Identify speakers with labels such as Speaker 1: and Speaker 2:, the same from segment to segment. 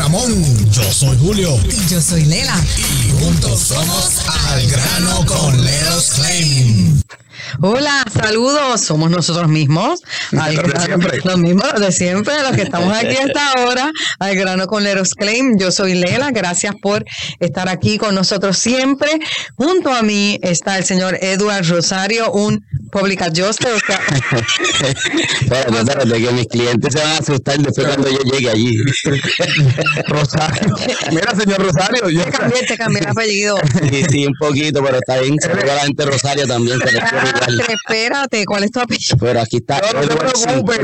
Speaker 1: Ramón. Yo soy Julio.
Speaker 2: Y yo soy Lela.
Speaker 1: Y juntos somos Al Grano con Leros Claim.
Speaker 2: Hola, saludos. Somos nosotros mismos.
Speaker 3: Al los de siempre.
Speaker 2: Los mismos, de siempre, los que estamos aquí hasta ahora. Al grano con Leros Claim. Yo soy Lela. Gracias por estar aquí con nosotros siempre. Junto a mí está el señor Eduard Rosario, un public adjuster.
Speaker 4: Espérate, espérate, que mis clientes se van a asustar después cuando yo llegue allí.
Speaker 3: Rosario. Mira, señor Rosario. Yo...
Speaker 2: te cambié, te cambié el apellido.
Speaker 4: Sí, sí, un poquito, pero está bien. Se la gente Rosario también. Se igual.
Speaker 2: Espérate, ¿cuál es tu apellido?
Speaker 4: Pero aquí está.
Speaker 3: No, no te preocupes,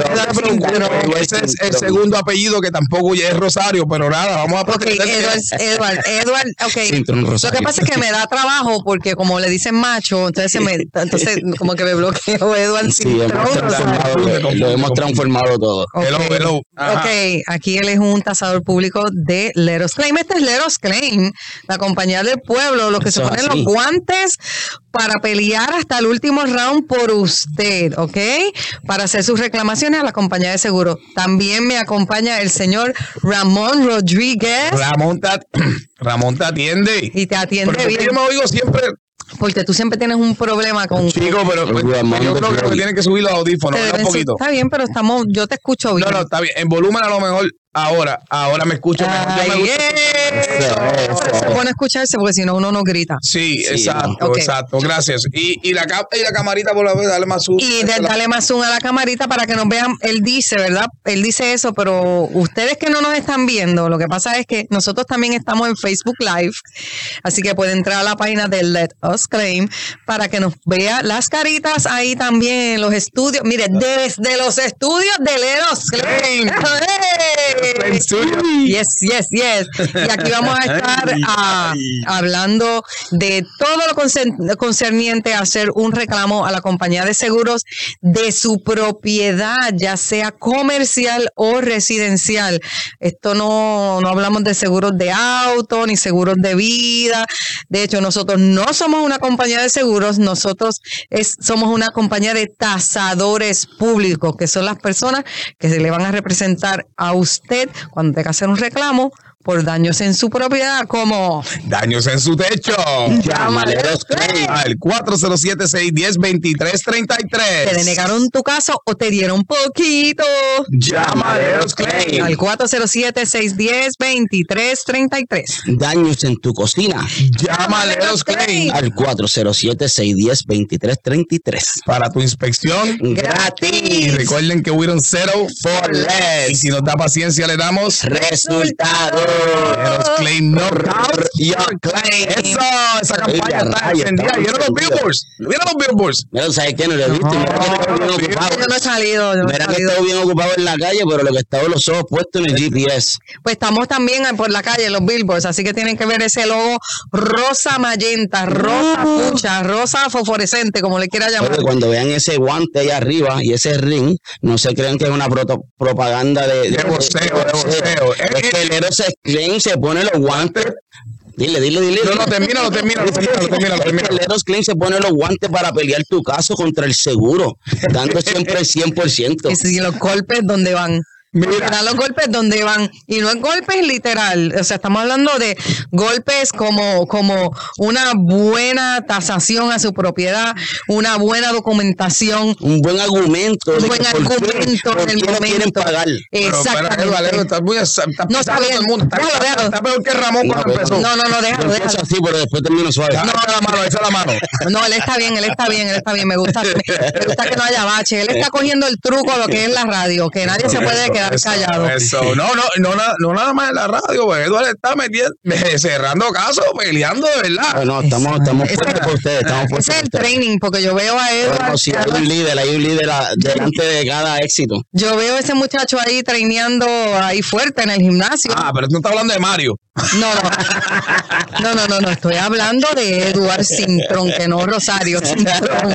Speaker 3: Ese es el segundo apellido que tampoco ya es Rosario, pero nada, vamos a
Speaker 2: Ok,
Speaker 3: proceder.
Speaker 2: Edward, Edward, Edward, ok. Lo que pasa es que me da trabajo porque como le dicen macho, entonces se me, entonces como que me bloqueo Edward.
Speaker 4: Sí, hemos lo hemos transformado todo.
Speaker 2: Ok, aquí él es un tasador público de Leros Claim. Este es Leros Claim, la compañía del pueblo, los que se
Speaker 4: Eso
Speaker 2: ponen
Speaker 4: así.
Speaker 2: los guantes para pelear hasta el último round por usted, ¿ok? Para hacer sus reclamaciones a la compañía de seguro. También me acompaña el señor Ramón Rodríguez
Speaker 3: Ramón te, at- Ramón te atiende.
Speaker 2: y te atiende
Speaker 3: Porque
Speaker 2: bien.
Speaker 3: yo me oigo siempre,
Speaker 2: Porque tú siempre tienes un problema con.
Speaker 3: chico, pero pues, yo creo que tienen que subir los audífonos, un poquito.
Speaker 2: Está bien, pero estamos, yo te escucho bien.
Speaker 3: No, no, está bien. En volumen a lo mejor ahora, ahora me escucho mejor. Yo me
Speaker 2: Ay,
Speaker 3: gusta-
Speaker 2: eh. Es bueno escucharse porque si no uno no grita.
Speaker 3: Sí,
Speaker 4: Sí,
Speaker 3: exacto, exacto. Gracias. Y, y, la, y la camarita por la vez, dale más zoom.
Speaker 2: Y de- dale más zoom a la camarita para que nos vean. Él dice, ¿verdad? Él dice eso, pero ustedes que no nos están viendo, lo que pasa es que nosotros también estamos en Facebook Live, así que pueden entrar a la página de Let Us Claim para que nos vea las caritas ahí también en los estudios. Mire, desde los estudios de Let Us Claim. Yes, yes, yes. Y aquí vamos a estar ah, hablando de todo lo concern- concerniente a hacer un reclamo a la compañía de seguros de su propiedad, ya sea comercial o residencial. Esto no, no hablamos de seguros de auto ni seguros de vida. De hecho, nosotros no somos una compañía de seguros, nosotros es, somos una compañía de tasadores públicos, que son las personas que se le van a representar a usted cuando tenga que hacer un reclamo por daños en su propiedad, como
Speaker 3: Daños en su techo.
Speaker 4: Llámale a los claim.
Speaker 3: Al 407-610-2333.
Speaker 2: te denegaron tu caso o te dieron poquito.
Speaker 3: Llámale a los claim.
Speaker 2: Al 407-610-2333.
Speaker 4: Daños en tu cocina.
Speaker 3: Llámale a los claim.
Speaker 4: Al 407-610-2333.
Speaker 3: Para tu inspección. Y
Speaker 4: Gratis.
Speaker 3: recuerden que hubieron cero for less. Y si nos da paciencia, le damos
Speaker 4: Resultados.
Speaker 3: Los claim.
Speaker 4: Your claim.
Speaker 3: Eso, esa campaña está encendida. ¿Vieron los billboards? ¿Vieron los billboards?
Speaker 4: Mira, ¿sabes qué? No lo he visto. Que.
Speaker 2: Yo no he salido, yo no
Speaker 4: Mira que estoy bien ocupado en la calle, pero lo que estaba los ojos puestos en el GPS.
Speaker 2: Pues estamos también por la calle, los billboards, así que tienen que ver ese logo rosa magenta, rosa pucha, rosa fosforescente, como le quiera llamar.
Speaker 4: Cuando vean ese guante ahí arriba y ese ring, no se crean que es una propaganda de,
Speaker 3: De boxeo, de boxeo.
Speaker 4: Es que el héroe se creen, se pone los guantes. Dile, dile, dile.
Speaker 3: No, no, termínalo, termínalo, termínalo, termínalo, termínalo.
Speaker 4: El Klein se pone los guantes para pelear tu caso contra el seguro, dando siempre el 100%.
Speaker 2: Y si los golpes donde van.
Speaker 3: Mira.
Speaker 2: Dan los golpes donde van. Y no es golpes literal. O sea, estamos hablando de golpes como, como una buena tasación a su propiedad, una buena documentación,
Speaker 4: Un buen argumento.
Speaker 2: un buen argumento en el
Speaker 4: no quieren
Speaker 2: momento.
Speaker 4: pagar.
Speaker 2: Exactamente.
Speaker 3: Estás muy- estás
Speaker 2: No, está
Speaker 3: a
Speaker 2: bien.
Speaker 3: el mundo. Está,
Speaker 2: Déjalo, déjalo.
Speaker 3: está peor que Ramón
Speaker 4: No,
Speaker 3: cuando empezó.
Speaker 2: No, no, no, déjalo, déjalo.
Speaker 4: así, pero después termino suave.
Speaker 3: No, la mano, echa la mano.
Speaker 2: No, él está bien, él está bien, él está bien. Me gusta, me, me gusta que no haya bache. Él está cogiendo el truco de lo que es la radio, que nadie se puede
Speaker 3: Eso,
Speaker 2: quedar
Speaker 3: eso,
Speaker 2: callado.
Speaker 3: Eso, no, no, no, no nada más en la radio, pues Eduardo está metiendo, cerrando casos, peleando de verdad.
Speaker 4: Bueno, estamos, estamos puestos por ustedes. Estamos
Speaker 2: Ese
Speaker 4: puestos
Speaker 2: es el
Speaker 4: por ustedes.
Speaker 2: training, porque yo veo a Edward.
Speaker 4: Bueno, si hay un líder, hay un líder delante de cada éxito.
Speaker 2: Yo veo a ese muchacho ahí traineando ahí fuerte en el gimnasio.
Speaker 3: Ah, pero tú no estás hablando de Mario.
Speaker 2: No, no. No, no, no, no. Estoy hablando de Eduard Sintron, que no Rosario Sintron.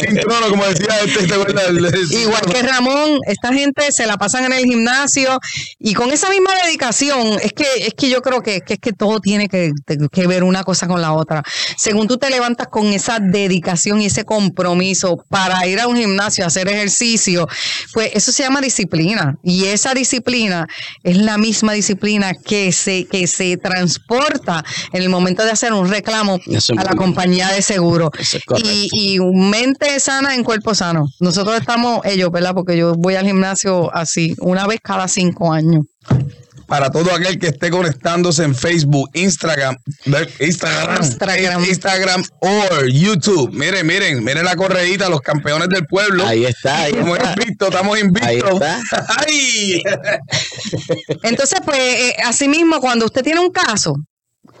Speaker 3: Sin trono, como decía este,
Speaker 2: Igual que Ramón, esta gente se la pasan en el gimnasio y con esa misma dedicación, es que, es que yo creo que, que es que todo tiene que, que ver una cosa con la otra. Según tú te levantas con esa dedicación y ese compromiso para ir a un gimnasio a hacer ejercicio, pues eso se llama disciplina. Y esa disciplina es la misma disciplina que se, que se transporta en el momento de hacer un reclamo
Speaker 4: Eso
Speaker 2: a la compañía de seguro.
Speaker 4: Eso es correcto.
Speaker 2: Y, y mente sana en cuerpo sano. Nosotros estamos, ellos, ¿verdad? Porque yo voy al gimnasio así, una vez cada cinco años.
Speaker 3: Para todo aquel que esté conectándose en Facebook, Instagram, Instagram,
Speaker 2: Instagram.
Speaker 3: Instagram o YouTube. Miren, miren, miren la correíta, los campeones del pueblo.
Speaker 4: Ahí está, ahí
Speaker 3: Estamos
Speaker 4: está.
Speaker 3: invictos, estamos invictos.
Speaker 4: Ahí está.
Speaker 3: ¡Ay!
Speaker 2: Entonces, pues, eh, asimismo, cuando usted tiene un caso,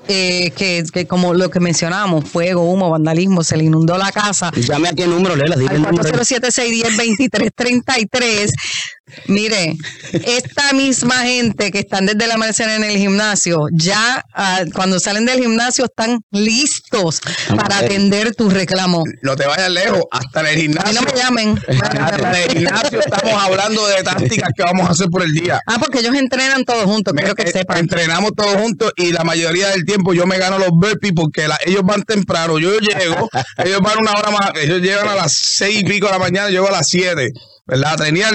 Speaker 2: eh, que, que como lo que mencionamos, fuego, humo, vandalismo, se le inundó la casa,
Speaker 4: Llame a qué número, Lela, dile el
Speaker 2: al
Speaker 4: número.
Speaker 2: 407-610-2333. Mire, esta misma gente que están desde la mañana en el gimnasio, ya ah, cuando salen del gimnasio están listos para atender tu reclamo.
Speaker 3: No te vayas lejos, hasta en el
Speaker 2: A mí
Speaker 3: gimnasio.
Speaker 2: no me llamen.
Speaker 3: Hasta en el gimnasio estamos hablando de tácticas que vamos a hacer por el día.
Speaker 2: Ah, porque ellos entrenan todos juntos, quiero que
Speaker 3: Eh,
Speaker 2: sepan.
Speaker 3: Entrenamos todos juntos y la mayoría del tiempo yo me gano los burpees porque la- ellos van temprano, yo llego, ellos van una hora más, ellos llegan a las seis y pico de la mañana, yo llego a las siete, ¿verdad? A trenear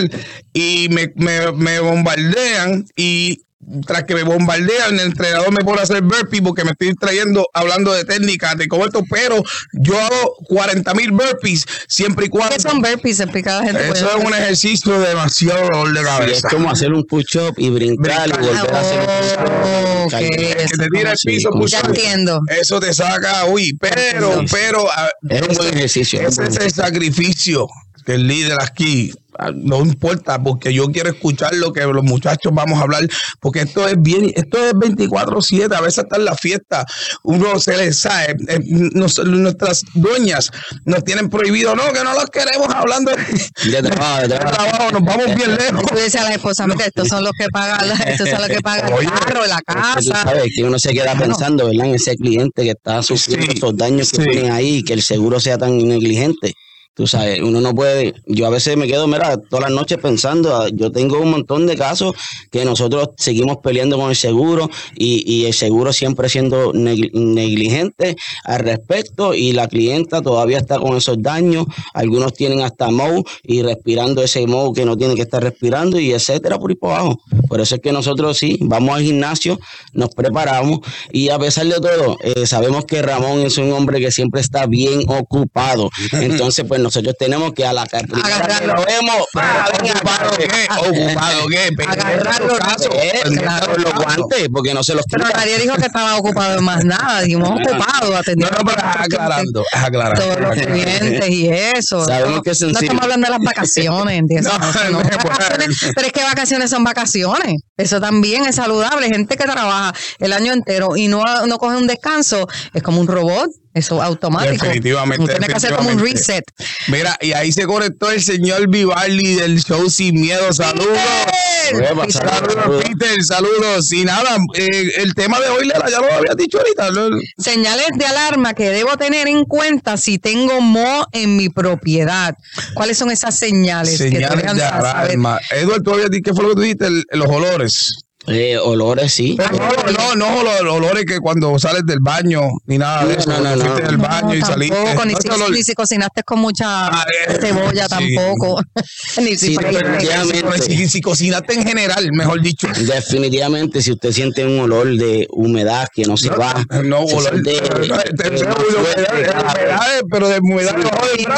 Speaker 3: y me, me, me bombardean y tras que me bombardean, el entrenador me pone a hacer burpees porque me estoy trayendo, hablando de técnicas, de cómo esto, pero yo hago 40 mil burpees siempre y cuando...
Speaker 2: ¿Qué son burpees? Explica a la gente.
Speaker 3: Eso
Speaker 2: pues.
Speaker 3: es un ejercicio demasiado dolor de
Speaker 4: Y es
Speaker 3: cabeza.
Speaker 4: como hacer un push-up y brincar y volver a hacer un
Speaker 2: Oh,
Speaker 4: push-up.
Speaker 2: ok.
Speaker 3: que te tira el
Speaker 4: Sí,
Speaker 3: piso,
Speaker 2: entiendo.
Speaker 3: Eso te saca, uy, pero,
Speaker 2: Sí, sí.
Speaker 3: pero, ah,
Speaker 4: Es un buen ejercicio. es
Speaker 3: ese es el sacrificio que el líder aquí, ah, no importa, porque yo quiero escuchar lo que los muchachos vamos a hablar, porque esto es bien, esto es 24-7, a veces hasta en la fiesta, uno se les sabe, eh, nos- nuestras dueñas nos tienen prohibido, no, que no los queremos hablando de,
Speaker 4: De trabajo, de trabajo.
Speaker 3: nos vamos bien lejos.
Speaker 2: Tú dices a la esposa, mira, estos son los que pagan, estos son los que pagan
Speaker 3: Oye,
Speaker 2: el carro, la
Speaker 4: tú
Speaker 2: casa.
Speaker 4: sabes que uno se queda pensando, ¿verdad? En ese cliente que está sufriendo
Speaker 3: Sí,
Speaker 4: esos daños que
Speaker 3: sí.
Speaker 4: tienen ahí y que el seguro sea tan negligente. Tú sabes, uno no puede, yo a veces me quedo, mira, todas las noches pensando, ah, yo tengo un montón de casos que nosotros seguimos peleando con el seguro y, y el seguro siempre siendo negli- negligente al respecto y la clienta todavía está con esos daños, algunos tienen hasta MOU y respirando ese MOU que no tiene que estar respirando y etcétera por ahí por abajo. Por eso es que nosotros sí, vamos al gimnasio, nos preparamos y a pesar de todo, eh, sabemos que Ramón es un hombre que siempre está bien ocupado. Entonces, pues nosotros tenemos que a la primera que
Speaker 2: Agarrarlo.
Speaker 4: lo vemos,
Speaker 3: ¿Ocupado qué? ¿Ocupado qué? De los casos,
Speaker 4: los guantes, porque no se los
Speaker 2: Pero nadie dijo que estaba ocupado en más nada, dijimos ocupado
Speaker 3: No,
Speaker 2: atendiendo
Speaker 3: no, pero es aclarando, aclarando.
Speaker 2: todos los clientes y eso.
Speaker 4: Sabemos
Speaker 2: no,
Speaker 4: que es
Speaker 2: no estamos hablando de las vacaciones, ¿entiendes?
Speaker 3: No,
Speaker 2: No,
Speaker 3: no,
Speaker 2: vacaciones, pero es que vacaciones son vacaciones. Eso también es saludable. Gente que trabaja el año entero y no, no coge un descanso, es como un robot. Eso automático.
Speaker 3: Definitivamente,
Speaker 2: Tiene que hacer como un reset.
Speaker 3: Mira, y ahí se conectó el señor Vivaldi del show Sin Miedo. Saludos.
Speaker 4: Epa,
Speaker 2: Y
Speaker 4: saludos.
Speaker 3: Saludos, Peter. Saludos. Y nada, eh, el tema de hoy, Lela, ya lo había dicho ahorita.
Speaker 2: Señales de alarma que debo tener en cuenta si tengo mo en mi propiedad. ¿Cuáles son esas señales, que te
Speaker 3: Señales
Speaker 2: dejan
Speaker 3: de
Speaker 2: saber?
Speaker 3: alarma. Eduardo, tú habías dicho, ¿qué fue lo que tú dijiste? El- los olores.
Speaker 4: Eh, olores, sí.
Speaker 3: Pero no, no, no los olores que cuando sales del baño, ni nada de eso.
Speaker 4: no, no, no.
Speaker 3: fuiste del
Speaker 2: No,
Speaker 3: baño y saliste.
Speaker 2: tampoco, ni,
Speaker 3: No,
Speaker 2: si,
Speaker 3: ese olor-
Speaker 2: ni si cocinaste con mucha
Speaker 3: Ah, eh,
Speaker 2: cebolla
Speaker 3: sí.
Speaker 2: tampoco. ni si
Speaker 4: Sí, ya-
Speaker 3: si, si, si cocinaste en general, mejor dicho.
Speaker 4: Definitivamente, si usted siente un olor de humedad que no se va,
Speaker 3: No,
Speaker 4: se
Speaker 3: olor.
Speaker 4: siente,
Speaker 3: no,
Speaker 4: eh,
Speaker 3: de humedades, pero de humedad de
Speaker 2: Sí, no,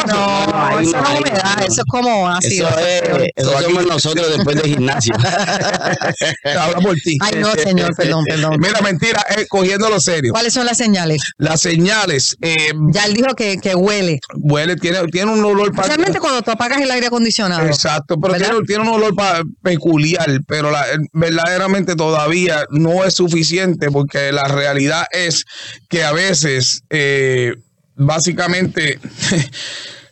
Speaker 2: eso no es humedad, eso es como ácido.
Speaker 4: Eso es, eso somos nosotros después del gimnasio.
Speaker 3: Habla por ti.
Speaker 2: Ay, no, señor, perdón, perdón.
Speaker 3: Mira, mentira, eh, cogiéndolo serio.
Speaker 2: ¿Cuáles son las señales?
Speaker 3: Las señales, eh,
Speaker 2: Ya él dijo que, que huele.
Speaker 3: huele, tiene, tiene un olor
Speaker 2: Especialmente cuando tú apagas el aire acondicionado.
Speaker 3: Exacto, pero tiene, tiene un olor peculiar, pero la- verdaderamente todavía no es suficiente porque la realidad es que a veces, eh, básicamente,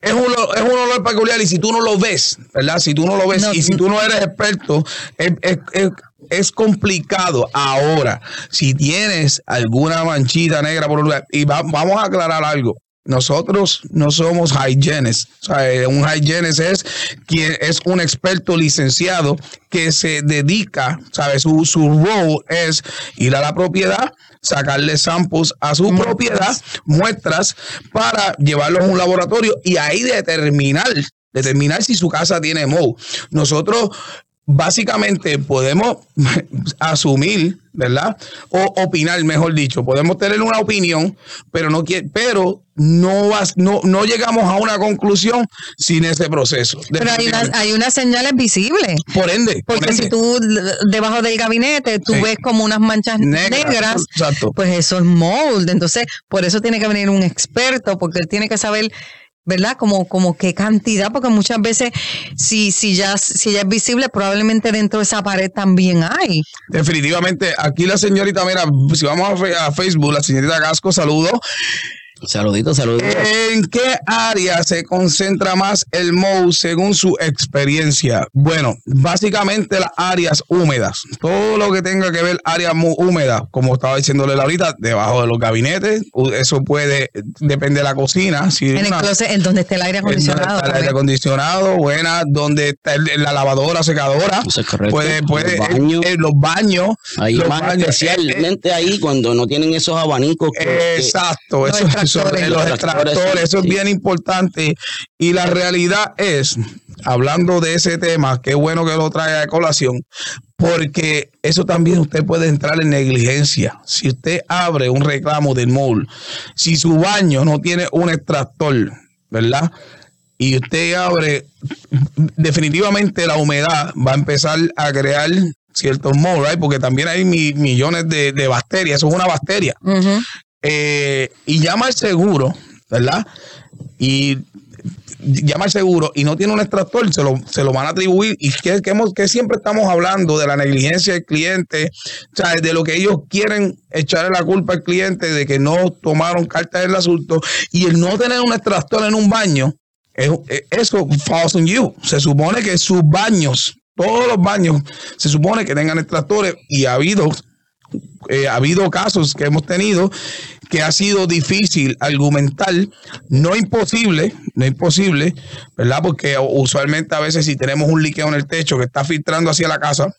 Speaker 3: es un, olor- es un olor peculiar y si tú no lo ves, ¿verdad? Si tú no lo ves
Speaker 2: No,
Speaker 3: y si tú no eres experto, es, es- es- es complicado. Ahora, si tienes alguna manchita negra por un lugar, y va- vamos a aclarar algo. Nosotros no somos hygienists. O sea, eh, un hygienist es quien es un experto licenciado que se dedica, ¿sabes? Su, su role es ir a la propiedad, sacarle samples a su propiedad, muestras, para llevarlos a un laboratorio y ahí determinar, determinar si su casa tiene mold. Nosotros básicamente podemos asumir, ¿verdad? O opinar, mejor dicho. Podemos tener una opinión, pero no quiere, pero no, vas, no, no llegamos a una conclusión sin ese proceso.
Speaker 2: Pero hay, unas, hay unas señales visibles.
Speaker 3: Por ende, por
Speaker 2: Porque
Speaker 3: ende.
Speaker 2: si tú debajo del gabinete tú
Speaker 3: Sí.
Speaker 2: ves como unas manchas
Speaker 3: Negras,
Speaker 2: negras,
Speaker 3: exacto.
Speaker 2: pues eso es mold. Entonces, por eso tiene que venir un experto, porque él tiene que saber, ¿verdad? Como, como qué cantidad, porque muchas veces, si, si, ya, si ya es visible, probablemente dentro de esa pared también hay.
Speaker 3: Definitivamente, aquí la señorita, mira, si vamos a, a Facebook, la señorita Gasco, saludo.
Speaker 4: Saluditos, saluditos.
Speaker 3: ¿En qué área se concentra más el MOU según su experiencia? Bueno, básicamente las áreas húmedas. Todo lo que tenga que ver áreas mu- húmedas, como estaba diciéndole ahorita, debajo de los gabinetes. Eso puede, depende de la cocina. Si
Speaker 2: En el
Speaker 3: una-
Speaker 2: closet, en donde esté el aire
Speaker 3: en donde
Speaker 2: acondicionado.
Speaker 3: está el aire acondicionado, buena, donde está el- la lavadora, secadora.
Speaker 4: Eso es correcto.
Speaker 3: Puede, puede,
Speaker 4: Los baños.
Speaker 3: eh, los baños.
Speaker 4: Ahí
Speaker 3: los
Speaker 4: más
Speaker 3: baños, eh,
Speaker 4: especialmente ahí cuando no tienen esos abanicos. que- que-
Speaker 3: Exacto,
Speaker 2: Los
Speaker 3: eso,
Speaker 2: extractores.
Speaker 3: los
Speaker 4: Los
Speaker 3: extractores,
Speaker 4: extractores,
Speaker 3: eso es bien importante. Y la realidad es, hablando de ese tema, qué bueno que lo trae a colación, porque eso también usted puede entrar en negligencia. Si usted abre un reclamo del mall, si su baño no tiene un extractor, ¿verdad? Y usted abre, definitivamente la humedad va a empezar a crear ciertos mold, right? porque también hay mi- millones de, de bacterias, eso es una bacteria
Speaker 2: Ujú.
Speaker 3: Eh, y llama al seguro, ¿verdad? Y llama al seguro y no tiene un extractor, se lo, se lo van a atribuir. Y que, que, hemos- que siempre estamos hablando de la negligencia del cliente, o sea, de lo que ellos quieren echarle la culpa al cliente de que no tomaron carta del asunto y el no tener un extractor en un baño, es- es- eso falls on you. Se supone que sus baños, todos los baños, se supone que tengan extractores y ha habido eh, ha habido casos que hemos tenido que ha sido difícil argumentar, no imposible, no imposible, ¿verdad? Porque usualmente a veces si tenemos un liqueo en el techo que está filtrando hacia la casa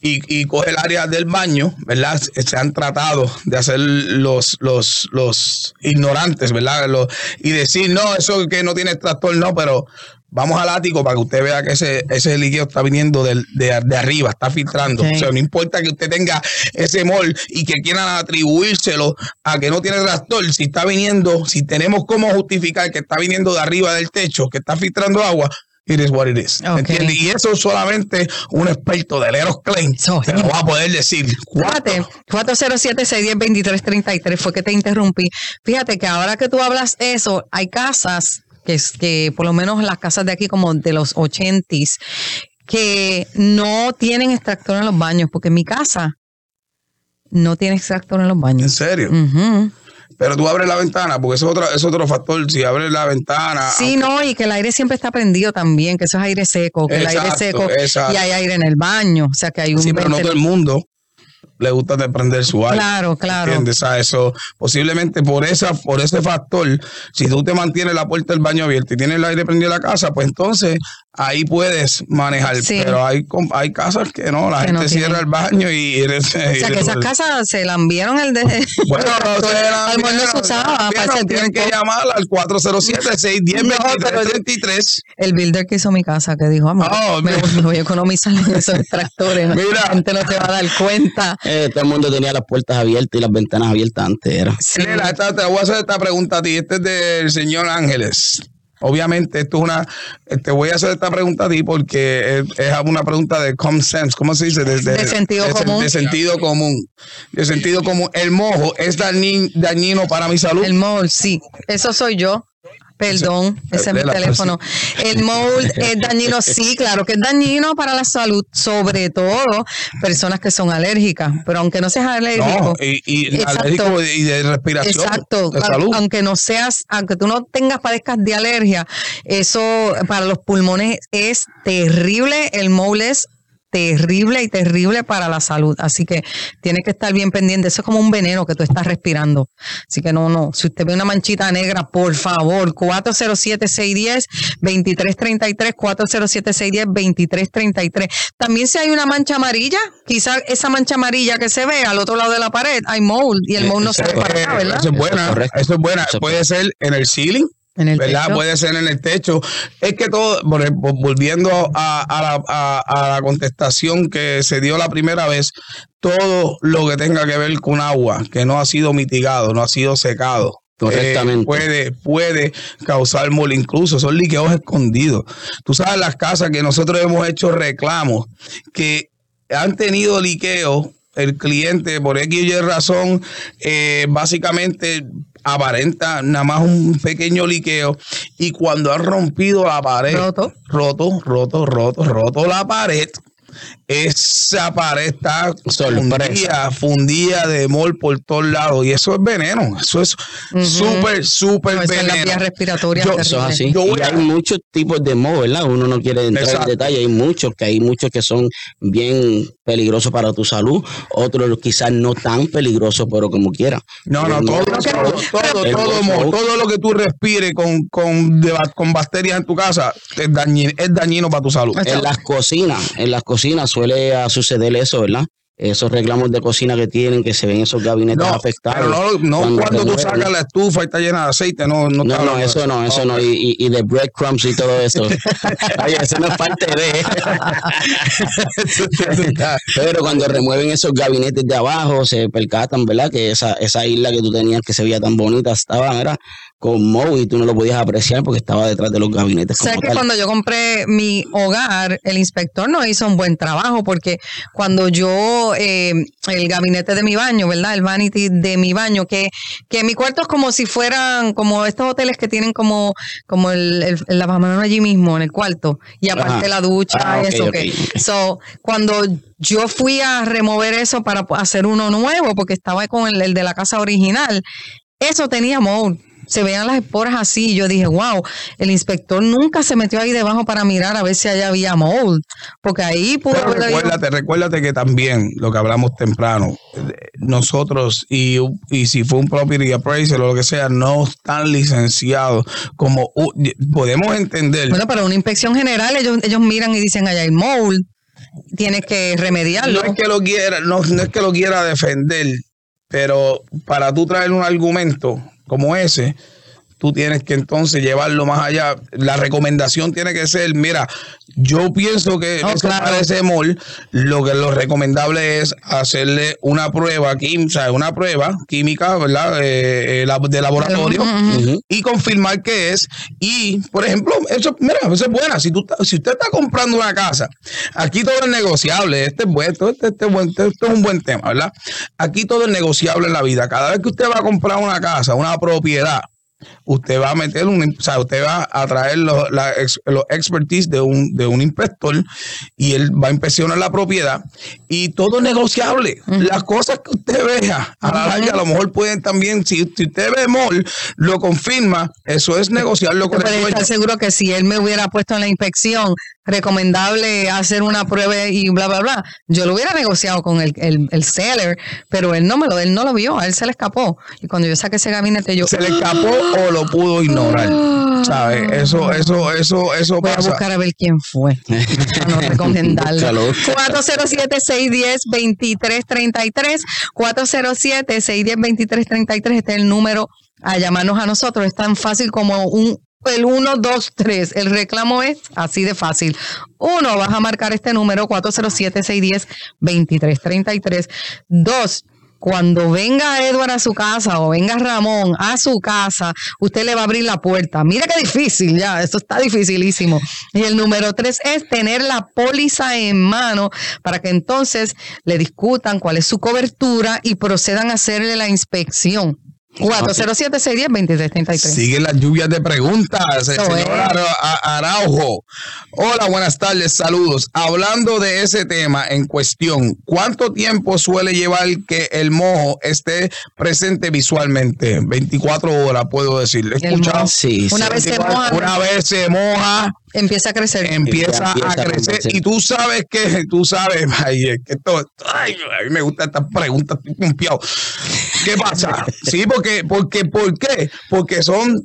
Speaker 3: y, coge el área del baño, ¿verdad? Se han tratado de hacer los, los, los ignorantes, ¿verdad? Y decir, no, eso que no tiene tractor, no, pero vamos al ático para que usted vea que ese, ese líquido está viniendo del- de, de arriba, está filtrando. O sea, no importa que usted tenga ese mol y que quieran atribuírselo a que no tiene tractor, si está viniendo, si tenemos cómo justificar que está viniendo de arriba del techo, que está filtrando agua, it is what it is.
Speaker 2: Ok.
Speaker 3: ¿entiende? Y eso solamente un experto del Eros Klein
Speaker 2: So,
Speaker 3: te lo va a poder decir.
Speaker 2: Fíjate, 407-610-2333 fue que te interrumpí. Fíjate que ahora que tú hablas eso, hay casas, que, es, que por lo menos las casas de aquí como de los 80s, que no tienen extractor en los baños, porque mi casa no tiene extractor en los
Speaker 3: En
Speaker 2: baños.
Speaker 3: serio.
Speaker 2: Ujú.
Speaker 3: Pero tú abres la ventana, porque eso es otro, es otro factor. Si abres la ventana.
Speaker 2: Sí, no, y que el aire siempre está prendido también, que eso es aire seco, que el aire
Speaker 3: Exacto,
Speaker 2: seco
Speaker 3: exacto.
Speaker 2: y hay aire en el baño, o sea que hay un
Speaker 3: Sí, pero no todo el mundo le gusta de prender su aire.
Speaker 2: Claro, claro.
Speaker 3: ¿Entiendes? Sea, eso posiblemente por esa, por ese factor, si tú te mantienes la puerta del baño abierta y tienes el aire prendido en la casa, pues entonces ahí puedes manejar.
Speaker 2: Sí.
Speaker 3: Pero hay, hay casas que no, la
Speaker 2: Que
Speaker 3: gente
Speaker 2: no
Speaker 3: cierra el baño y eres.
Speaker 2: O sea que esas casas se la enviaron el de
Speaker 3: Bueno, no
Speaker 2: se ese
Speaker 3: Tienen que llamar al 407-610-2333.
Speaker 2: No, El builder que hizo mi casa que dijo, amor,
Speaker 3: Oh,
Speaker 2: me,
Speaker 3: mira.
Speaker 2: me voy a economizar en esos extractores.
Speaker 3: Mira.
Speaker 2: La gente no se va a dar cuenta.
Speaker 4: Eh, todo el mundo tenía las puertas abiertas y las ventanas abiertas antes. Era.
Speaker 2: Sí.
Speaker 3: Lela, esta- te voy a hacer esta pregunta a ti. Este es del señor Ángeles. Obviamente, esto es una. Te voy a hacer esta pregunta a ti porque es, es una pregunta de common sense. ¿Cómo se dice?
Speaker 2: De sentido
Speaker 3: de,
Speaker 2: común.
Speaker 3: De sentido común. De sentido común. El mojo es dañin- dañino para mi salud.
Speaker 2: El mall, sí. Eso soy yo. Perdón, ese es mi
Speaker 3: la
Speaker 2: teléfono. El mold es dañino, sí, claro que es dañino para la salud, sobre todo personas que son alérgicas, pero aunque no seas alérgico.
Speaker 3: No, y, y
Speaker 2: Exacto.
Speaker 3: alérgico y de respiración.
Speaker 2: Exacto,
Speaker 3: De salud.
Speaker 2: aunque no seas, aunque tú no tengas, padezcas de alergia, eso para los pulmones es terrible, el mold es terrible y terrible para la salud, así que tienes que estar bien pendiente, eso es como un veneno que tú estás respirando, así que no, no, si usted ve una manchita negra, por favor, 407-610-2333, 407-610-2333, también si hay una mancha amarilla, quizás esa mancha amarilla que se ve al otro lado de la pared, hay mold y el mold no se
Speaker 3: Eh,
Speaker 2: ve para acá, ¿verdad?
Speaker 3: Eso es buena, eso es buena. Puede ser en el ceiling,
Speaker 2: En el
Speaker 3: ¿verdad?
Speaker 2: techo.
Speaker 3: Puede ser en el techo. Es que todo, volviendo a, a la, a- a la contestación que se dio la primera vez, todo lo que tenga que ver con agua que no ha sido mitigado, no ha sido secado.
Speaker 4: Correctamente.
Speaker 3: eh, puede, puede causar mol, incluso son liqueos escondidos. Tú sabes las casas que nosotros hemos hecho reclamos que han tenido liqueo, el cliente por X y Y razón, eh, básicamente aparenta nada más un pequeño liqueo y cuando han rompido la pared,
Speaker 2: Roto.
Speaker 3: roto, roto, roto, roto la pared, esa pared está fundida, fundida de mol por todos lados y eso es veneno, eso es
Speaker 2: Ujú.
Speaker 3: súper, súper
Speaker 2: No, esa es la
Speaker 3: veneno.
Speaker 2: vía respiratoria.
Speaker 3: Yo-
Speaker 4: Eso es así.
Speaker 3: Yo
Speaker 4: Y
Speaker 3: a-
Speaker 4: hay muchos tipos de moho, ¿verdad? Uno no quiere entrar
Speaker 3: Exacto.
Speaker 4: en detalle. Hay muchos que hay muchos que son bien peligrosos para tu salud, otros quizás no tan peligrosos, pero como quiera.
Speaker 3: No, no, todo, todo, todo, todo, lo que tú respires con, con, con bacterias en tu casa es dañino, es dañino para tu salud.
Speaker 4: En las cocinas, en las cocinas suele suceder eso, ¿verdad? Esos reclamos de cocina que tienen, que se ven esos gabinetes
Speaker 3: No,
Speaker 4: afectados.
Speaker 3: pero no, no cuando, tú
Speaker 4: remueven.
Speaker 3: sacas la estufa y está llena de aceite, no, no,
Speaker 4: No, no, eso no, eso no.
Speaker 3: Ok.
Speaker 4: Y, y, de breadcrumbs y todo eso. Oye, eso no es parte de. Pero cuando remueven esos gabinetes de abajo, se percatan, ¿verdad? Que esa, esa isla que tú tenías que se veía tan bonita estaba, era con moho y tú no lo podías apreciar porque estaba detrás de los gabinetes.
Speaker 2: Sé que
Speaker 4: tal.
Speaker 2: cuando yo compré mi hogar, el inspector no hizo un buen trabajo porque cuando yo, eh, el gabinete de mi baño, ¿verdad? El vanity de mi baño, que, que mi cuarto es como si fueran como estos hoteles que tienen como, como el, el, el lavamanos allí mismo en el cuarto y aparte
Speaker 4: Ajá.
Speaker 2: la ducha
Speaker 4: Ah,
Speaker 2: y eso.
Speaker 4: ok,
Speaker 2: que. So, cuando yo fui a remover eso para hacer uno nuevo, porque estaba con el, el de la casa original, eso tenía mold. Se veían las esporas así. y Yo dije, wow, el inspector nunca se metió ahí debajo para mirar a ver si allá había mold. Porque ahí pudo
Speaker 3: Pero
Speaker 2: habido-
Speaker 3: recuérdate, recuérdate que también lo que hablamos temprano, nosotros y, y si fue un property appraiser o lo que sea, no están licenciados como u- podemos entender.
Speaker 2: Bueno, pero una inspección general, ellos, ellos miran y dicen, allá hay mold. Tienes que remediarlo.
Speaker 3: no es que lo quiera, no, no es que lo quiera defender, pero para tú traer un argumento como ese, tú tienes que entonces llevarlo más allá. La recomendación tiene que ser, mira, yo pienso que eso
Speaker 2: claro.
Speaker 3: parece mol, lo que lo recomendable es hacerle una prueba, quim- o sea, una prueba química, ¿verdad? Eh, eh, lab- de laboratorio y confirmar que es. Y, por ejemplo, eso, mira, eso es buena. Si, tú, si usted está comprando una casa, aquí todo es negociable. Este es, bueno, este, este- es buen- este- este es un buen tema, ¿verdad? Aquí todo es negociable en la vida. Cada vez que usted va a comprar una casa, una propiedad, usted va a meter un, o sea, usted va a traer los, la los expertise de un, de un inspector y él va a inspeccionar la propiedad y todo es negociable. Las cosas que usted vea a la larga a lo mejor pueden también, si, si usted ve mol, lo confirma, eso es negociarlo con
Speaker 2: Yo
Speaker 3: el
Speaker 2: estar seguro que si él me hubiera puesto en la inspección recomendable hacer una prueba y bla, bla, bla, yo lo hubiera negociado con el, el, el seller, pero él no me lo, él no lo vio, a él se le escapó. Y cuando yo saqué ese gabinete, yo
Speaker 3: Se le escapó o lo pudo ignorar. ¿Sabes? Eso, eso, eso, eso
Speaker 2: voy a
Speaker 3: pasa.
Speaker 2: buscar a ver quién fue. Para no recomendarlo.
Speaker 4: Búscalo.
Speaker 2: 407-610-2333. 407-610-2333. Este es el número a llamarnos a nosotros. Es tan fácil como un el 1, 2, 3. El reclamo es así de fácil. Uno, vas a marcar este número 407-610-2333. Dos, cuando venga Edward a su casa o venga Ramón a su casa, usted le va a abrir la puerta. Mira qué difícil, ya, esto está dificilísimo. Y el número tres es tener la póliza en mano para que entonces le discutan cuál es su cobertura y procedan a hacerle la inspección. 407-610-2333.
Speaker 3: Siguen las lluvias de preguntas. El
Speaker 2: Eso
Speaker 3: señor Araujo. Hola, buenas tardes, saludos. Hablando de ese tema en cuestión, ¿cuánto tiempo suele llevar que el mojo esté presente visualmente? 24 horas, puedo decir. ¿He
Speaker 2: El
Speaker 3: escuchado?
Speaker 4: Sí, sí.
Speaker 2: Una vez se
Speaker 3: 24
Speaker 2: moja,
Speaker 3: Una vez se moja,
Speaker 2: empieza a crecer.
Speaker 3: empieza,
Speaker 4: Empieza
Speaker 3: a crecer. Y tú sabes que, tú sabes, ay, es que esto, ay, a mí me gusta esta pregunta, estoy confiado. ¿Qué pasa? Sí, porque, porque, ¿por qué? Porque son,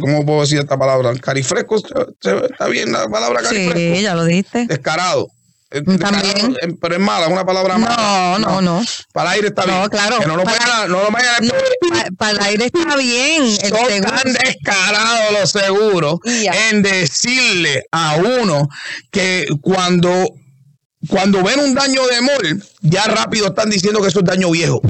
Speaker 3: ¿cómo puedo decir esta palabra? Carifrescos, ¿se- se- ¿está bien la palabra carifresco?
Speaker 2: Sí, ya lo dijiste.
Speaker 3: Descarado. Eh,
Speaker 2: También.
Speaker 3: descarado, eh, Pero es mala, es una palabra mala.
Speaker 2: No, no, no.
Speaker 3: Para el aire está bien.
Speaker 2: No, claro.
Speaker 3: Que no lo
Speaker 2: Para-
Speaker 3: vayan, no lo vayan
Speaker 2: No, pa- Para el aire está bien. El
Speaker 3: son
Speaker 2: seguro-
Speaker 3: tan descarados los seguros en decirle a uno que cuando, cuando ven un daño de mol, ya rápido están diciendo que eso es daño viejo.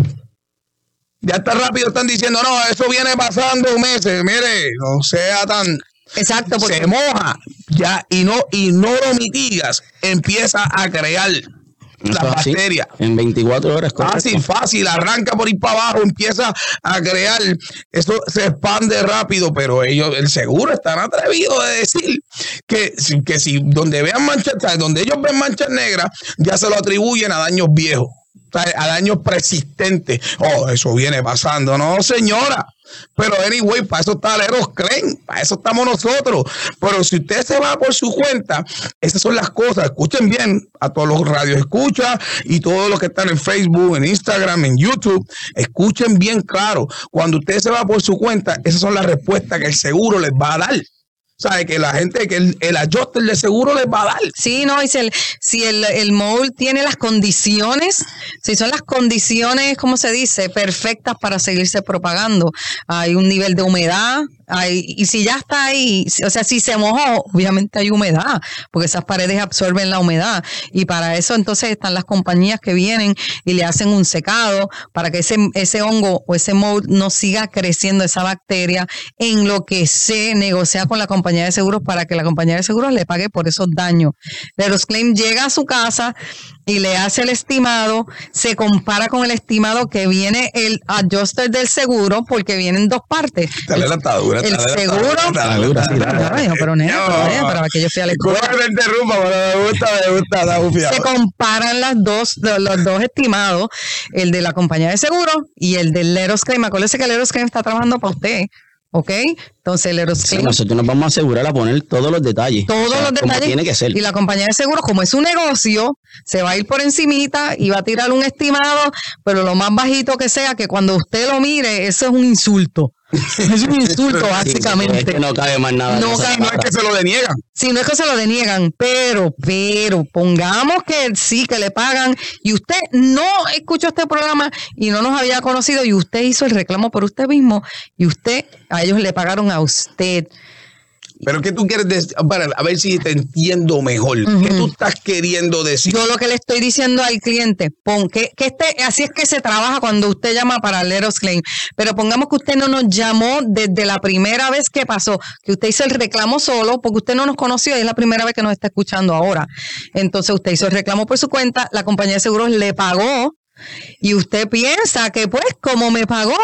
Speaker 3: Ya está rápido están diciendo, no, eso viene pasando meses. Mire, no sea tan.
Speaker 2: Exacto, porque
Speaker 3: Se moja ya y no, y no lo mitigas, empieza a crear
Speaker 4: así.
Speaker 3: bacterias.
Speaker 4: En 24 horas. correcto.
Speaker 3: Fácil, fácil, arranca por ir para abajo, empieza a crear, eso se expande rápido, pero ellos, el seguro, están atrevidos de decir que, si- que si donde vean manchas, donde ellos ven manchas negras, ya se lo atribuyen a daños viejos, a daños persistentes. Oh, eso viene pasando, no, señora. Pero anyway, para eso está Leros Claim, para eso estamos nosotros. Pero si usted se va por su cuenta, esas son las cosas. Escuchen bien a todos los radios escucha y todos los que están en Facebook, en Instagram, en YouTube. Escuchen bien claro. Cuando usted se va por su cuenta, esas son las respuestas que el seguro les va a dar. ¿Sabe? Que la gente, que el, el adjuster de seguro les va a dar.
Speaker 2: Sí, no, y si el, si el, el mole tiene las condiciones, si son las condiciones, ¿cómo se dice? Perfectas para seguirse propagando. Hay un nivel de humedad, y si ya está ahí, o sea, si se mojó, obviamente hay humedad, porque esas paredes absorben la humedad. Y para eso entonces están las compañías que vienen y le hacen un secado para que ese, ese hongo o ese mold no siga creciendo esa bacteria en lo que se negocia con la compañía de seguros para que la compañía de seguros le pague por esos daños. Leros Claim llega a su casa y le hace el estimado, se compara con el estimado que viene el adjuster del seguro porque vienen dos partes.
Speaker 3: Dale la atadura,
Speaker 2: el seguro- pero nena,
Speaker 3: No.
Speaker 2: todavía, para que yo fui a la escuela.
Speaker 3: Me gusta, me gusta,
Speaker 2: se comparan las dos, los, los dos estimados, el de la compañía de seguro y el del Leros Claim. Acuérdese que el Leros Claim está trabajando para usted, ¿ok? Entonces el
Speaker 4: Sí, nosotros nos vamos a asegurar a poner todos los detalles.
Speaker 2: todos
Speaker 4: O sea,
Speaker 2: los
Speaker 4: como
Speaker 2: detalles.
Speaker 4: tiene que ser.
Speaker 2: Y la compañía de seguro, como es un negocio, se va a ir por encimita y va a tirar un estimado, pero lo más bajito que sea, que cuando usted lo mire, eso es un insulto. Es un insulto,
Speaker 4: Sí, Es
Speaker 2: básicamente.
Speaker 4: que no cabe más nada.
Speaker 2: No cabe-
Speaker 3: No es que se lo deniegan.
Speaker 2: Si no es que se lo deniegan, pero, pero, pongamos que sí, que le pagan y usted no escuchó este programa y no nos había conocido y usted hizo el reclamo por usted mismo y usted, a ellos le pagaron a usted.
Speaker 3: Pero ¿qué tú quieres decir? Para, a ver si te entiendo mejor. ¿Qué tú estás queriendo decir?
Speaker 2: Yo lo que le estoy diciendo al cliente, pon, que, que este, así es que se trabaja cuando usted llama para Leros Claim. Pero pongamos que usted no nos llamó desde la primera vez que pasó, que usted hizo el reclamo solo, porque usted no nos conoció y es la primera vez que nos está escuchando ahora. Entonces usted hizo el reclamo por su cuenta, la compañía de seguros le pagó. Y usted piensa que pues como me pagó,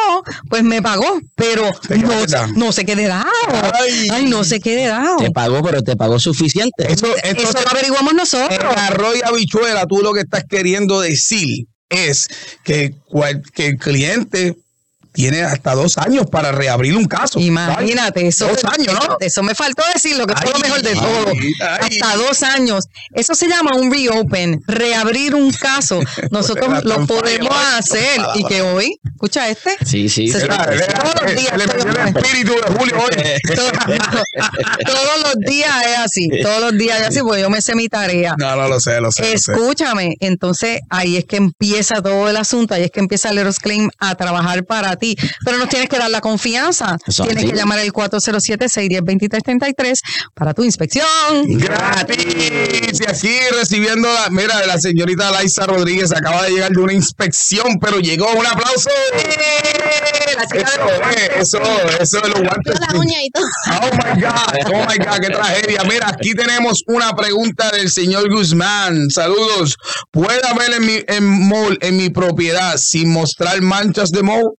Speaker 2: pues me pagó, pero no, no se quede dado.
Speaker 3: Ay.
Speaker 2: Ay, no se quede dado.
Speaker 4: Te pagó, pero te pagó suficiente.
Speaker 3: Eso,
Speaker 2: Eso lo averiguamos nosotros.
Speaker 3: en y habichuela, tú lo que estás queriendo decir es que, cual- que el cliente tiene hasta dos años para reabrir un caso.
Speaker 2: Imagínate, eso,
Speaker 3: Dos años, ¿no?
Speaker 2: eso me faltó decir lo que fue lo mejor de
Speaker 3: ay,
Speaker 2: todo.
Speaker 3: ay.
Speaker 2: Hasta dos años. Eso se llama un reopen, reabrir un caso. Nosotros lo podemos
Speaker 3: falla,
Speaker 2: hacer y que hoy, escucha este.
Speaker 4: Sí, sí.
Speaker 2: Se- Todos los días, todos los
Speaker 3: el
Speaker 2: días.
Speaker 3: espíritu de Julio hoy.
Speaker 2: Todo- todos los días es así, todos los días es así, porque yo me sé mi tarea.
Speaker 3: No, no lo sé, lo sé. lo sé.
Speaker 2: Escúchame, entonces ahí es que empieza todo el asunto, ahí es que empieza Leros Claim a trabajar para ti, pero nos tienes que dar la confianza.
Speaker 4: Eso
Speaker 2: tienes que llamar al 407-610-2333 para tu inspección.
Speaker 3: Gratis. Y aquí recibiendo la, mira, la señorita Laisa Rodríguez acaba de llegar de una inspección, pero llegó un aplauso. Eso, eh, eso, eso de los guantes.
Speaker 5: la uña y todo.
Speaker 3: Oh my God, oh my God, qué tragedia. Mira, aquí tenemos una pregunta del señor Guzmán. Saludos. ¿Puede haber en mi, en mol, en mi propiedad sin mostrar manchas de moho?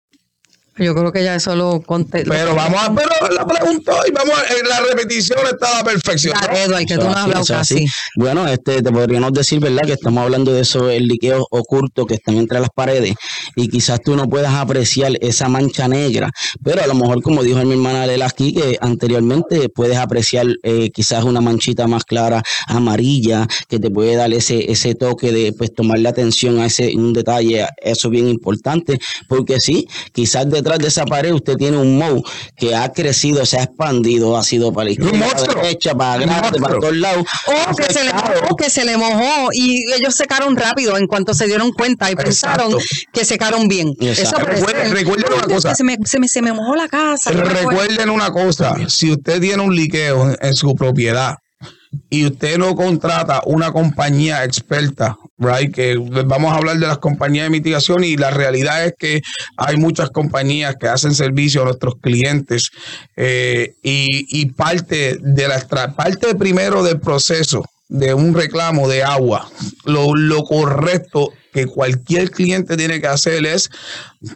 Speaker 2: Yo creo que ya eso lo conté.
Speaker 3: Pero vamos a, pero la preguntó y vamos a, en la repetición está a la perfección.
Speaker 2: Dale, Edward, que tú no has hablado
Speaker 4: es así.
Speaker 2: casi.
Speaker 4: Bueno, este, te podríamos decir, ¿verdad? Que estamos hablando de esos liqueos ocultos que están entre las paredes y quizás tú no puedas apreciar esa mancha negra, pero a lo mejor, como dijo mi hermana Lela aquí, que anteriormente puedes apreciar eh, quizás una manchita más clara, amarilla, que te puede dar ese, ese toque de pues tomarle atención a ese un detalle, eso es bien importante, porque sí, quizás detrás de esa pared usted tiene un moho que ha crecido, se ha expandido, ha sido para la izquierda, para la
Speaker 3: monstruo.
Speaker 4: derecha, para
Speaker 3: Un
Speaker 4: adelante, para
Speaker 3: monstruo.
Speaker 4: todos lados.
Speaker 2: O que se le mojó, que se le mojó y ellos secaron rápido en cuanto se dieron cuenta y pensaron
Speaker 3: Exacto.
Speaker 2: que secaron bien.
Speaker 4: Exacto.
Speaker 2: Eso puede
Speaker 3: Recuerden- una cosa.
Speaker 2: Se me, se, me, se me mojó la casa.
Speaker 3: Recuerden una cosa, si usted tiene un liqueo en, en su propiedad y usted no contrata una compañía experta, right, que vamos a hablar de las compañías de mitigación y la realidad es que hay muchas compañías que hacen servicio a nuestros clientes eh, y, parte de la parte primero del proceso de un reclamo de agua, lo, lo correcto que cualquier cliente tiene que hacer es,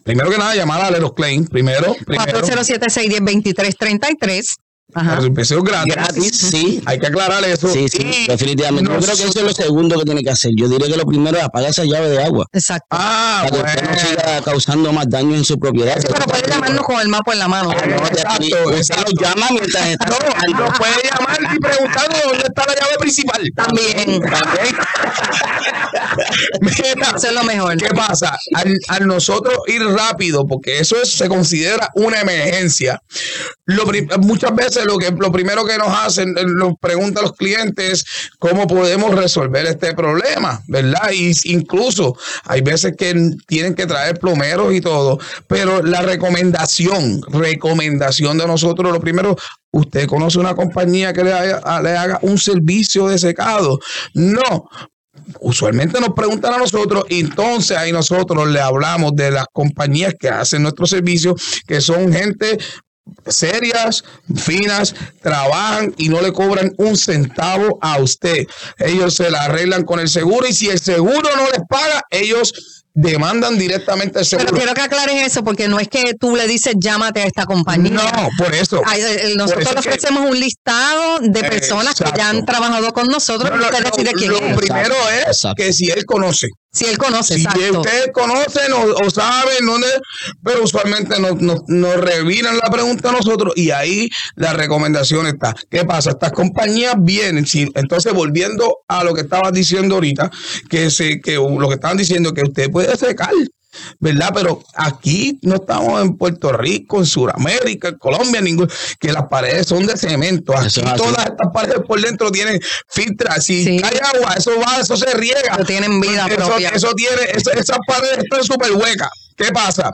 Speaker 3: primero que nada, llamar a Leros Claim, primero, primero
Speaker 2: 407-610-2333. Ajá.
Speaker 3: el precio es gratis.
Speaker 4: Gratis, sí.
Speaker 3: Hay que aclarar eso.
Speaker 4: Sí, sí,
Speaker 3: Y
Speaker 4: definitivamente. Yo creo que eso es lo segundo que tiene que hacer. Yo diría que lo primero es apagar esa llave de agua.
Speaker 2: Exacto.
Speaker 3: Ah,
Speaker 4: para que usted no
Speaker 3: bueno.
Speaker 4: siga causando más daño en su propiedad.
Speaker 2: Pero puede llamarnos con el mapa en la mano.
Speaker 4: No,
Speaker 3: Exacto,
Speaker 4: usted
Speaker 3: exacto.
Speaker 4: lo llama mientras está
Speaker 3: No, puede llamar y preguntarle dónde está la llave principal.
Speaker 2: También.
Speaker 3: También. Mira,
Speaker 2: Eso es lo mejor.
Speaker 3: ¿Qué pasa? Al, al nosotros ir rápido, porque eso es- se considera una emergencia. Lo muchas veces lo que lo primero que nos hacen, eh, nos preguntan los clientes cómo podemos resolver este problema, ¿verdad? Y incluso hay veces que tienen que traer plomeros y todo, pero la recomendación, recomendación de nosotros, lo primero, usted conoce una compañía que le haga, le haga un servicio de secado. No, usualmente nos preguntan a nosotros y entonces ahí nosotros le hablamos de las compañías que hacen nuestro servicio, que son gente serias, finas, trabajan y no le cobran un centavo a usted. Ellos se la arreglan con el seguro y si el seguro no les paga, ellos demandan directamente al
Speaker 2: Pero
Speaker 3: seguro.
Speaker 2: quiero que aclares eso porque no es que tú le dices llámate a esta compañía.
Speaker 3: No, por eso.
Speaker 2: Ay, eh,
Speaker 3: Por
Speaker 2: nosotros
Speaker 3: eso es que-
Speaker 2: ofrecemos un listado de personas que ya han trabajado con nosotros
Speaker 3: No,
Speaker 2: y
Speaker 3: no,
Speaker 2: usted
Speaker 3: no,
Speaker 2: decide quién
Speaker 3: lo
Speaker 2: es.
Speaker 3: primero es
Speaker 4: Exacto.
Speaker 3: que si él conoce.
Speaker 2: Si él conoce,
Speaker 3: Si
Speaker 2: exacto.
Speaker 3: ustedes conocen o, o saben dónde, pero usualmente nos, nos, nos reviran la pregunta a nosotros y ahí la recomendación está. ¿Qué pasa? Estas compañías vienen, si- entonces volviendo a lo que estabas diciendo ahorita, que, se, que lo que estaban diciendo, que usted puede secar. ¿Verdad? Pero aquí no estamos en Puerto Rico, en Sudamérica, en Colombia, ningún, que las paredes son de cemento. Aquí
Speaker 4: es
Speaker 3: todas estas paredes por dentro tienen filtras. Si
Speaker 2: Sí.
Speaker 3: cae agua, eso va, eso se riega.
Speaker 2: Pero tienen vida
Speaker 3: eso,
Speaker 2: propia.
Speaker 3: Eso tiene, eso- esas paredes están súper huecas. ¿Qué pasa?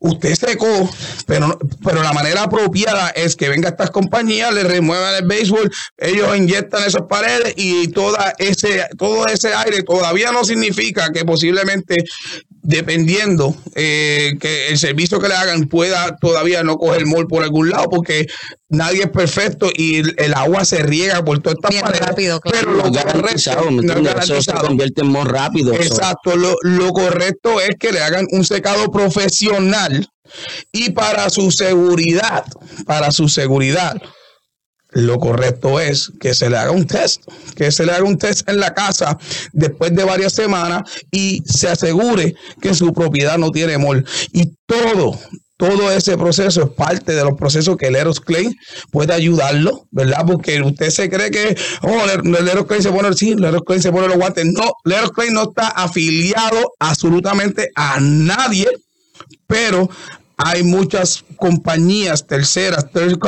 Speaker 3: Usted secó, pero, no- pero la manera apropiada es que venga estas compañías, le remuevan el béisbol, ellos inyectan esas paredes y toda ese, todo ese aire todavía no significa que posiblemente, dependiendo eh, que el servicio que le hagan, pueda todavía no coger mol por algún lado, porque nadie es perfecto y el, el agua se riega por todas estas paredes.
Speaker 2: rápido, claro.
Speaker 3: Pero lo
Speaker 4: garantizado, se convierte en más rápido.
Speaker 3: Exacto, lo, lo correcto es que le hagan un secado profesional y para su seguridad, para su seguridad, lo correcto es que se le haga un test, que se le haga un test en la casa después de varias semanas y se asegure que su propiedad no tiene mol. Y todo, todo ese proceso es parte de los procesos que el Eros puede ayudarlo, ¿verdad? Porque usted se cree que, oh, el, Eros Claim se pone, sí, el Eros Claim se pone los guantes. No, el Eros no está afiliado absolutamente a nadie pero hay muchas compañías terceras, third,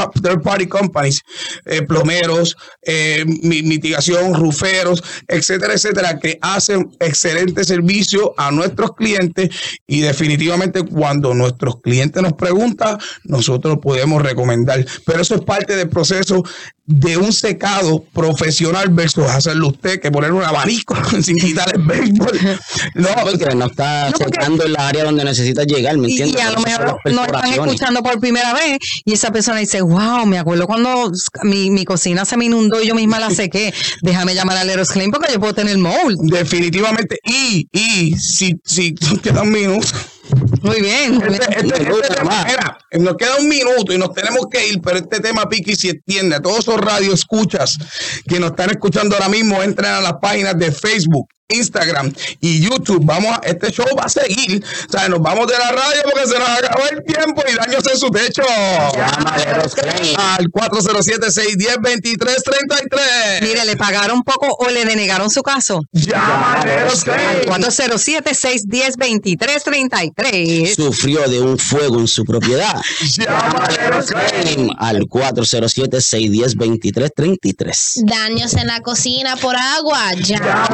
Speaker 3: party companies, eh, plomeros, eh, mi- mitigación, ruferos, etcétera, etcétera, que hacen excelente servicio a nuestros clientes y definitivamente cuando nuestros clientes nos preguntan, nosotros podemos recomendar. Pero eso es parte del proceso de un secado profesional versus hacerlo usted, que poner un abanico sin quitar el béisbol. No,
Speaker 4: Porque no está
Speaker 2: No,
Speaker 4: secando en la área donde necesitas llegar, ¿me entiendes?
Speaker 2: y a lo mejor nos están escuchando por primera vez y esa persona dice, wow, me acuerdo cuando mi, mi cocina se me inundó y yo misma la sequé. Déjame llamar al Eros Claim porque yo puedo tener mold.
Speaker 3: Definitivamente. Y, y si, si quedan minutos.
Speaker 2: Muy bien. muy bien.
Speaker 3: Este, este- este tema, nos queda un minuto y nos tenemos que ir, pero este tema Piqui si extiende a todos esos radio escuchas que nos están escuchando ahora mismo, entren a las páginas de Facebook. Instagram y YouTube. Vamos a, este show va a seguir. O sea, nos vamos de la radio porque se nos acabó el tiempo y daños en su techo. Al 407-610-2333.
Speaker 2: Mire, ¿le pagaron poco o le denegaron su caso?
Speaker 3: Claim.
Speaker 2: 407-610-2333.
Speaker 4: Sufrió de un fuego en su propiedad.
Speaker 3: Claim.
Speaker 4: Al 407-610-2333.
Speaker 5: Daños en la cocina por agua. Llama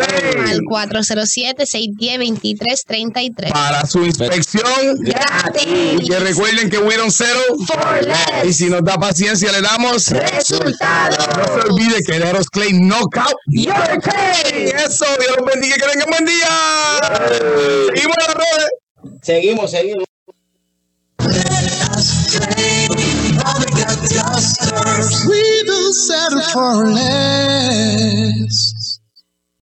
Speaker 5: Al 407-610-2333.
Speaker 3: Para su inspección.
Speaker 5: Gratis.
Speaker 3: Y que recuerden que we don't settle
Speaker 5: For less.
Speaker 3: Y si nos da paciencia, le damos
Speaker 5: Resultados.
Speaker 3: No se olvide que Eros Claim Knockout. Your Claim. Eso, Dios los bendiga que tengan buen día. Seguimos en las redes.
Speaker 4: Seguimos, seguimos.
Speaker 1: We don't settle for less.